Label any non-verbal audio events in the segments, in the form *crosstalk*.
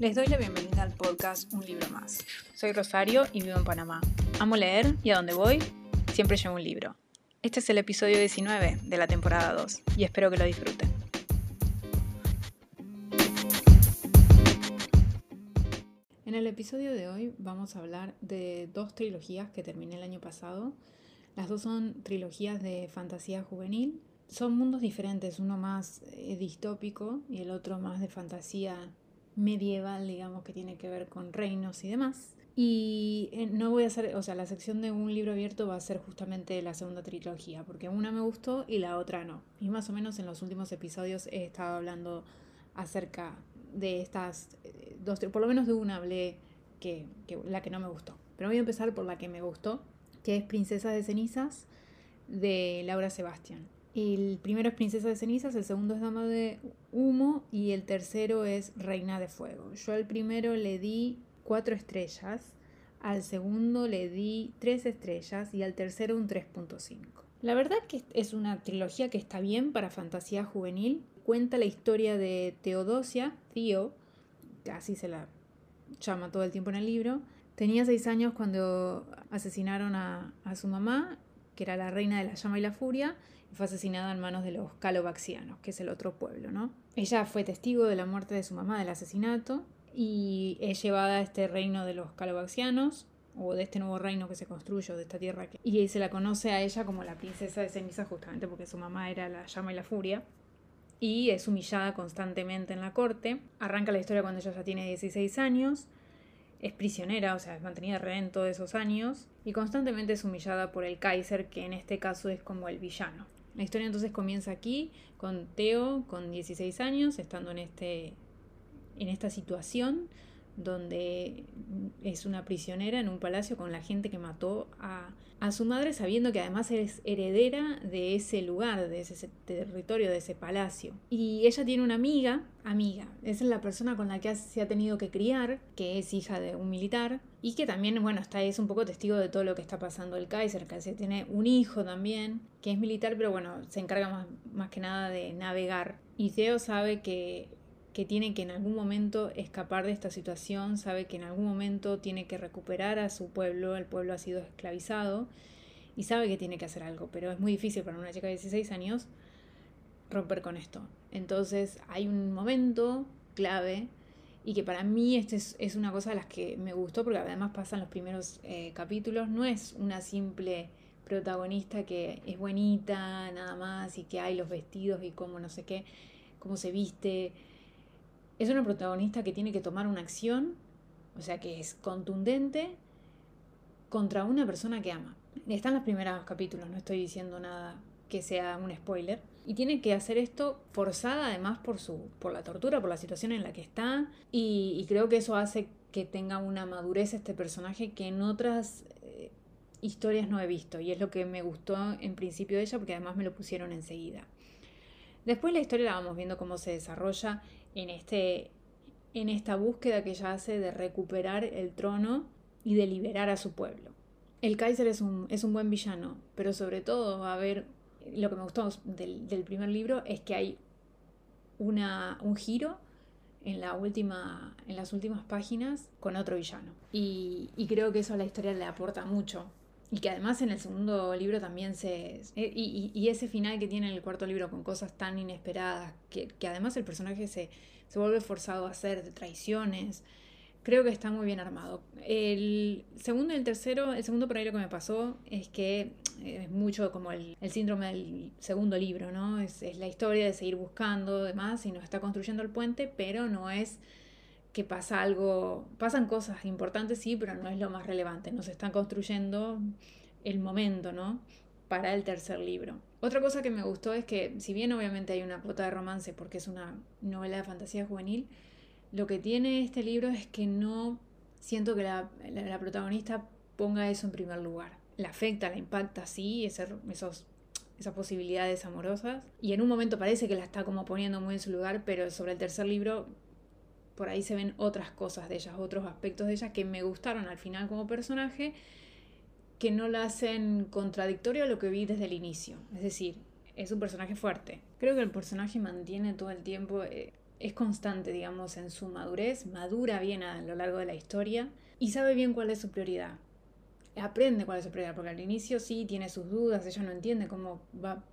Les doy la bienvenida al podcast Un libro más. Soy Rosario y vivo en Panamá. Amo leer y a donde voy siempre llevo un libro. Este es el episodio 19 de la temporada 2 y espero que lo disfruten. En el episodio de hoy vamos a hablar de dos trilogías que terminé el año pasado. Las dos son trilogías de fantasía juvenil. Son mundos diferentes, uno más eh, distópico y el otro más de fantasía medieval, digamos, que tiene que ver con reinos y demás. Y eh, no voy a hacer, o sea, la sección de un libro abierto va a ser justamente la segunda trilogía, porque una me gustó y la otra no. Y más o menos en los últimos episodios he estado hablando acerca de estas eh, dos, por lo menos de una hablé que, la que no me gustó. Pero voy a empezar por la que me gustó, que es Princesa de Cenizas de Laura Sebastián. El primero es Princesa de Cenizas, el segundo es Dama de Humo y el tercero es Reina de Fuego. Yo al primero le di cuatro estrellas, al segundo le di tres estrellas y al tercero un 3.5. La verdad que es una trilogía que está bien para fantasía juvenil. Cuenta la historia de Teodosia, Tío, así se la llama todo el tiempo en el libro. Tenía seis años cuando asesinaron a, a su mamá, que era la reina de la llama y la furia, fue asesinada en manos de los calobaxianos, que es el otro pueblo, ¿no? Ella fue testigo de la muerte de su mamá, del asesinato, y es llevada a este reino de los calobaxianos, o de este nuevo reino que se construyó, de esta tierra. Que... Y se la conoce a ella como la princesa de ceniza, justamente porque su mamá era la llama y la furia. Y es humillada constantemente en la corte. Arranca la historia cuando ella ya tiene 16 años. Es prisionera, o sea, es mantenida rehén todos esos años. Y constantemente es humillada por el Kaiser, que en este caso es como el villano. La historia entonces comienza aquí con Teo con 16 años, estando en, este, en esta situación donde es una prisionera en un palacio con la gente que mató a, a, su madre, sabiendo que además es heredera de ese lugar, de ese territorio, de ese palacio. Y ella tiene una amiga, amiga, es la persona con la que se ha tenido que criar, que es hija de un militar, y que también, bueno, está, es un poco testigo de todo lo que está pasando el Kaiser, que tiene un hijo también, que es militar, pero bueno, se encarga más, más que nada de navegar. Y Theo sabe que que tiene que en algún momento escapar de esta situación, sabe que en algún momento tiene que recuperar a su pueblo, el pueblo ha sido esclavizado y sabe que tiene que hacer algo, pero es muy difícil para una chica de 16 años romper con esto. Entonces hay un momento clave y que para mí este es, una cosa de las que me gustó porque además pasan los primeros eh, capítulos, no es una simple protagonista que es buenita nada más y que hay los vestidos y cómo no sé qué, cómo se viste, es una protagonista que tiene que tomar una acción, o sea, que es contundente contra una persona que ama. Están los primeros capítulos, no estoy diciendo nada que sea un spoiler. Y tiene que hacer esto forzada además por, su, por la tortura, por la situación en la que está. Y, creo que eso hace que tenga una madurez este personaje que en otras eh, historias no he visto. Y es lo que me gustó en principio de ella porque además me lo pusieron enseguida. Después la historia la vamos viendo cómo se desarrolla en, este, en esta búsqueda que ella hace de recuperar el trono y de liberar a su pueblo. El Kaiser es un, es un buen villano, pero sobre todo va a haber, lo que me gustó del, primer libro es que hay una, un giro en, la última, en las últimas páginas con otro villano. Y, creo que eso a la historia le aporta mucho. Y que además en el segundo libro también se... Y, y, ese final que tiene el cuarto libro con cosas tan inesperadas, que, que además el personaje se, se vuelve forzado a hacer, de traiciones. Creo que está muy bien armado. El segundo y el tercero, el segundo por ahí lo que me pasó es que eh, es mucho como el, síndrome del segundo libro, ¿no? Es, es, la historia de seguir buscando, demás, y nos está construyendo el puente, pero no es que pasa algo, pasan cosas importantes, sí, pero no es lo más relevante. Nos están construyendo el momento, ¿no? Para el tercer libro. Otra cosa que me gustó es que, si bien obviamente hay una cuota de romance porque es una novela de fantasía juvenil, lo que tiene este libro es que no siento que la, protagonista ponga eso en primer lugar. La afecta, la impacta, sí, esos, esas posibilidades amorosas. Y en un momento parece que la está como poniendo muy en su lugar, pero sobre el tercer libro por ahí se ven otras cosas de ellas, otros aspectos de ella que me gustaron al final como personaje que no la hacen contradictorio a lo que vi desde el inicio. Es decir, es un personaje fuerte. Creo que el personaje mantiene todo el tiempo eh, es constante, digamos, en su madurez, madura bien a lo largo de la historia y sabe bien cuál es su prioridad. Aprende cuál es su prioridad, porque al inicio sí tiene sus dudas, ella no entiende cómo va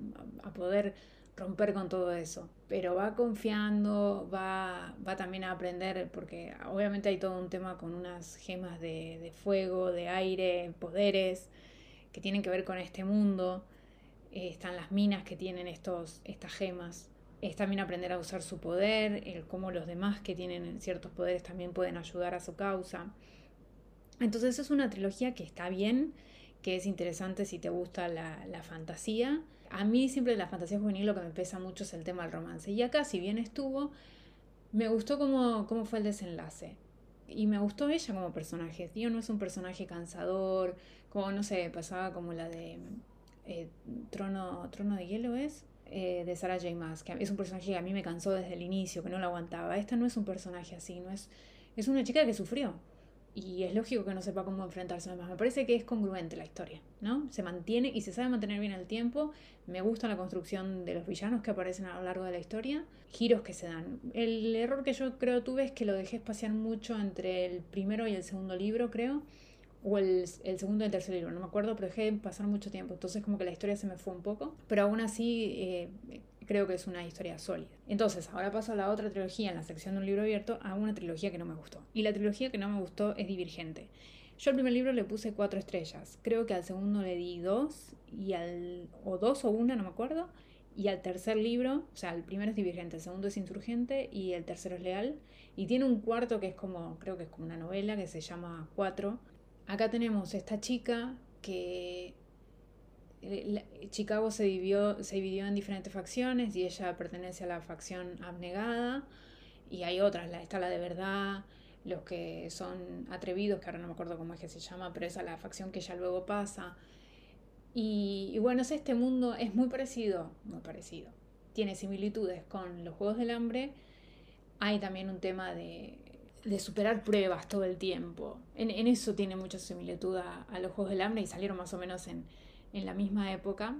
a poder romper con todo eso, pero va confiando, va, va también a aprender, porque obviamente hay todo un tema con unas gemas de, de fuego, de aire, poderes, que tienen que ver con este mundo. Eh, están las minas que tienen estos, estas gemas es también aprender a usar su poder, el cómo los demás que tienen ciertos poderes también pueden ayudar a su causa. Entonces es una trilogía que está bien, que es interesante si te gusta la, la fantasía. A mí siempre de la fantasía juvenil lo que me pesa mucho es el tema del romance. Y acá, si bien estuvo, me gustó cómo, cómo fue el desenlace. Y me gustó ella como personaje. Tío no es un personaje cansador, como no sé, pasaba como la de eh, Trono, Trono de Hielo es, eh, de Sarah J. Maas, que es un personaje que a mí me cansó desde el inicio, que no lo aguantaba. Esta no es un personaje así, no es, es una chica que sufrió. Y es lógico que no sepa cómo enfrentarse a. Me parece que es congruente la historia, ¿no? Se mantiene y se sabe mantener bien el tiempo. Me gusta la construcción de los villanos que aparecen a lo largo de la historia. Giros que se dan. El error que yo creo tuve es que lo dejé espaciar mucho entre el primero y el segundo libro, creo o el, segundo y el tercer libro, no me acuerdo, pero dejé pasar mucho tiempo, entonces como que la historia se me fue un poco, pero aún así eh, creo que es una historia sólida. Entonces, ahora paso a la otra trilogía en la sección de un libro abierto, a una trilogía que no me gustó. Y la trilogía que no me gustó es Divergente. Yo al primer libro le puse cuatro estrellas, creo que al segundo le di dos, y al, o dos o una, no me acuerdo, y al tercer libro, o sea, el primero es Divergente, el segundo es Insurgente y el tercero es Leal. Y tiene un cuarto que es como, creo que es como una novela que se llama Cuatro, Acá tenemos esta chica que Chicago se dividió, se dividió en diferentes facciones y ella pertenece a la facción abnegada y hay otras, la, está la de verdad, los que son atrevidos, que ahora no me acuerdo cómo es que se llama, pero esa es la facción que ella luego pasa. Y, bueno, este mundo es muy parecido, muy parecido. Tiene similitudes con los Juegos del Hambre. Hay también un tema de de superar pruebas todo el tiempo. En, eso tiene mucha similitud a, los Juegos del Hambre y salieron más o menos en, la misma época.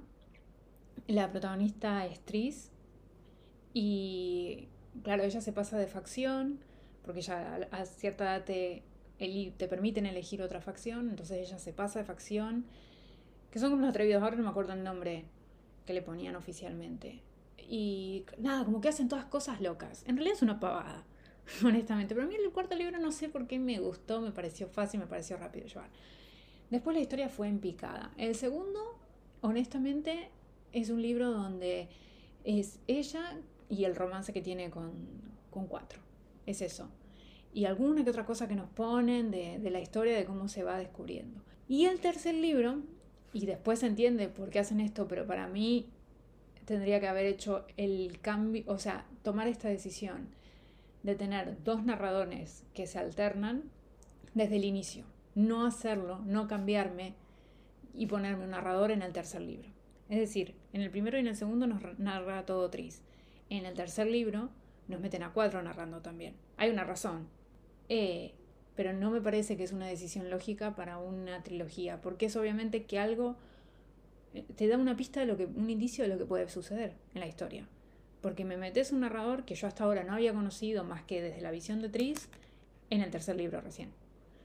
La protagonista es Tris y claro, ella se pasa de facción porque ya a, cierta edad te, te permiten elegir otra facción, entonces ella se pasa de facción, que son como los atrevidos, ahora no me acuerdo el nombre que le ponían oficialmente. Y nada, como que hacen todas cosas locas. En realidad es una pavada *laughs* honestamente. Pero a mí el cuarto libro no sé por qué me gustó, me pareció fácil, me pareció rápido llevar. Después la historia fue en picada. El segundo, honestamente, es un libro donde es ella y el romance que tiene con, con cuatro. Es eso. Y alguna que otra cosa que nos ponen de, de la historia, de cómo se va descubriendo. Y el tercer libro, y después se entiende por qué hacen esto, pero para mí tendría que haber hecho el cambio, o sea, tomar esta decisión de tener dos narradores que se alternan desde el inicio. No hacerlo, no cambiarme y ponerme un narrador en el tercer libro. Es decir, en el primero y en el segundo nos narra todo Tris. En el tercer libro nos meten a cuatro narrando también. Hay una razón. Eh, pero no me parece que es una decisión lógica para una trilogía, porque es obviamente que algo eh, te da una pista de lo que, un indicio de lo que puede suceder en la historia porque me metes un narrador que yo hasta ahora no había conocido más que desde la visión de Tris en el tercer libro recién.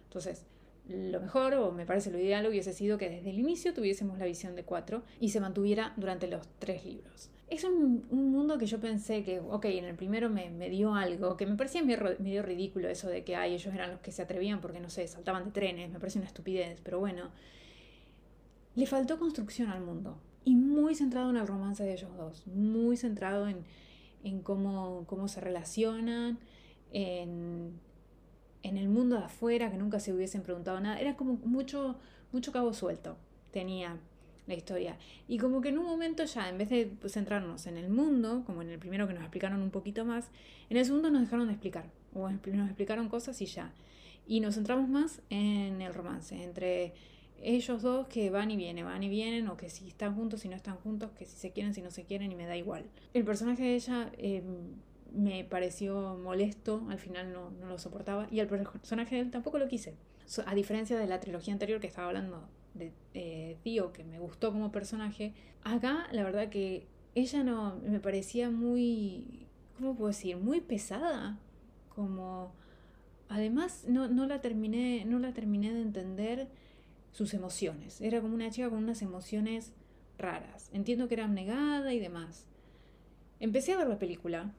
Entonces, lo mejor, o me parece lo ideal, hubiese sido que desde el inicio tuviésemos la visión de cuatro y se mantuviera durante los tres libros. Es un, mundo que yo pensé que, ok, en el primero me, dio algo, que me parecía medio, ridículo eso de que ay, ellos eran los que se atrevían porque, no sé, saltaban de trenes, me parece una estupidez, pero bueno. Le faltó construcción al mundo y muy centrado en el romance de ellos dos, muy centrado en, en cómo, cómo, se relacionan, en, en, el mundo de afuera, que nunca se hubiesen preguntado nada. Era como mucho, mucho cabo suelto tenía la historia. Y como que en un momento ya, en vez de centrarnos en el mundo, como en el primero que nos explicaron un poquito más, en el segundo nos dejaron de explicar, o nos explicaron cosas y ya. Y nos centramos más en el romance, entre ellos dos que van y vienen, van y vienen, o que si están juntos, si no están juntos, que si se quieren, si no se quieren, y me da igual. El personaje de ella em, me pareció molesto, al final no, no, lo soportaba, y el personaje de él tampoco lo quise. a diferencia de la trilogía anterior que estaba hablando de eh, Tío, que me gustó como personaje, acá la verdad que ella no me parecía muy ¿cómo puedo decir? Muy pesada. Como, además, no, no, la terminé, no la terminé de entender sus emociones. Era como una chica con unas emociones raras. Entiendo que era negada y demás. Empecé a ver la película,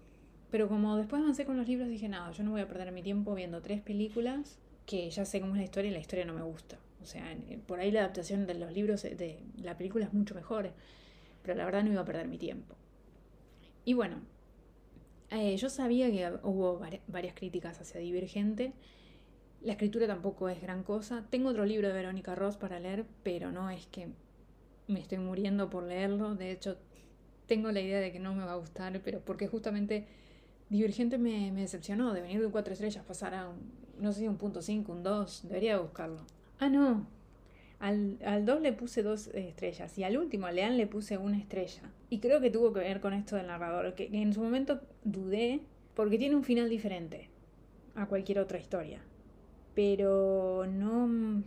pero como después avancé con los libros dije, nada, yo no voy a perder mi tiempo viendo tres películas que ya sé cómo es la historia y la historia no me gusta. O sea, por ahí la adaptación de los libros de la película es mucho mejor, pero la verdad no iba a perder mi tiempo. Y bueno, eh, yo sabía que hubo varias críticas hacia Divergente. La escritura tampoco es gran cosa. Tengo otro libro de Verónica Ross para leer, pero no es que me estoy muriendo por leerlo. De hecho, tengo la idea de que no me va a gustar, pero porque justamente Divergente me, decepcionó. De venir de un 4 estrellas, pasar a un, no sé si un punto 5, un 2. Debería buscarlo. Ah, no. Al, al 2 le puse dos estrellas y al último, a Leán, le puse una estrella. Y creo que tuvo que ver con esto del narrador, que en su momento dudé porque tiene un final diferente a cualquier otra historia. Pero no...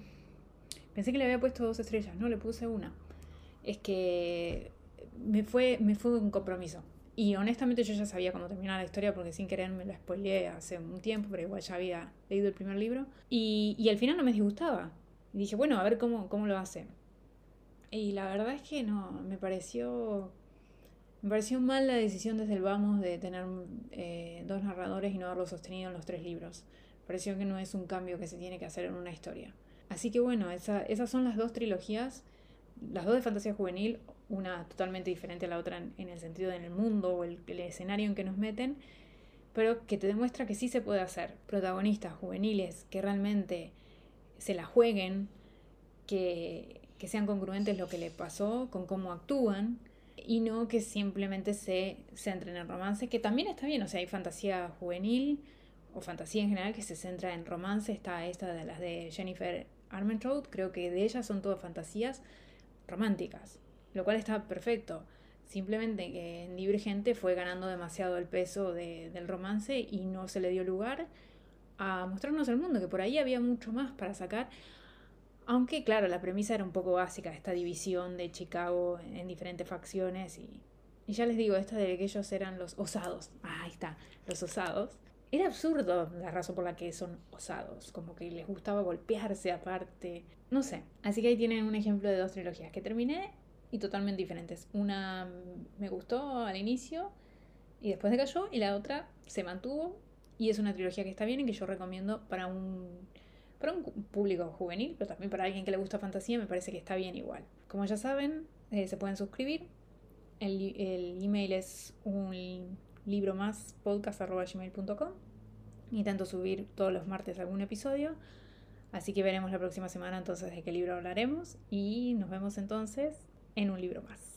Pensé que le había puesto dos estrellas, no, le puse una. Es que me fue, me fue un compromiso. Y honestamente yo ya sabía cómo terminaba la historia porque sin querer me la spoileé hace un tiempo, pero igual ya había leído el primer libro. Y, y al final no me disgustaba. Y dije, bueno, a ver cómo, cómo lo hace. Y la verdad es que no, me pareció. Me pareció mal la decisión desde el vamos de tener eh, dos narradores y no haberlo sostenido en los tres libros. Pareció que no es un cambio que se tiene que hacer en una historia. Así que bueno, esas son las dos trilogías, las dos de fantasía juvenil, una totalmente diferente a la otra en, el sentido del mundo o el, escenario en que nos meten, pero que te demuestra que sí se puede hacer. Protagonistas juveniles que realmente se la jueguen, que, que sean congruentes lo que les pasó con cómo actúan y no que simplemente se centren en romance, que también está bien, o sea, hay fantasía juvenil o fantasía en general que se centra en romance, está esta de las de Jennifer Armentrout, creo que de ellas son todas fantasías románticas lo cual está perfecto. Simplemente que en Divergente fue ganando demasiado el peso del romance y no se le dio lugar a mostrarnos el mundo, que por ahí había mucho más para sacar. Aunque, claro, la premisa era un poco básica, esta división de Chicago en diferentes facciones. Y, y ya les digo, esta de que ellos eran los osados. Ah, ahí está, los osados. Era absurdo la razón por la que son osados, como que les gustaba golpearse aparte. No sé. Así que ahí tienen un ejemplo de dos trilogías que terminé y totalmente diferentes. Una me gustó al inicio y después decayó y la otra se mantuvo y es una trilogía que está bien y que yo recomiendo para un, para un público juvenil, pero también para alguien que le gusta fantasía me parece que está bien igual. Como ya saben, eh, se pueden suscribir. El, el, email es un libro más podcast.gmail.com Intento subir todos los martes algún episodio. Así que veremos la próxima semana entonces de qué libro hablaremos y nos vemos entonces en un libro más.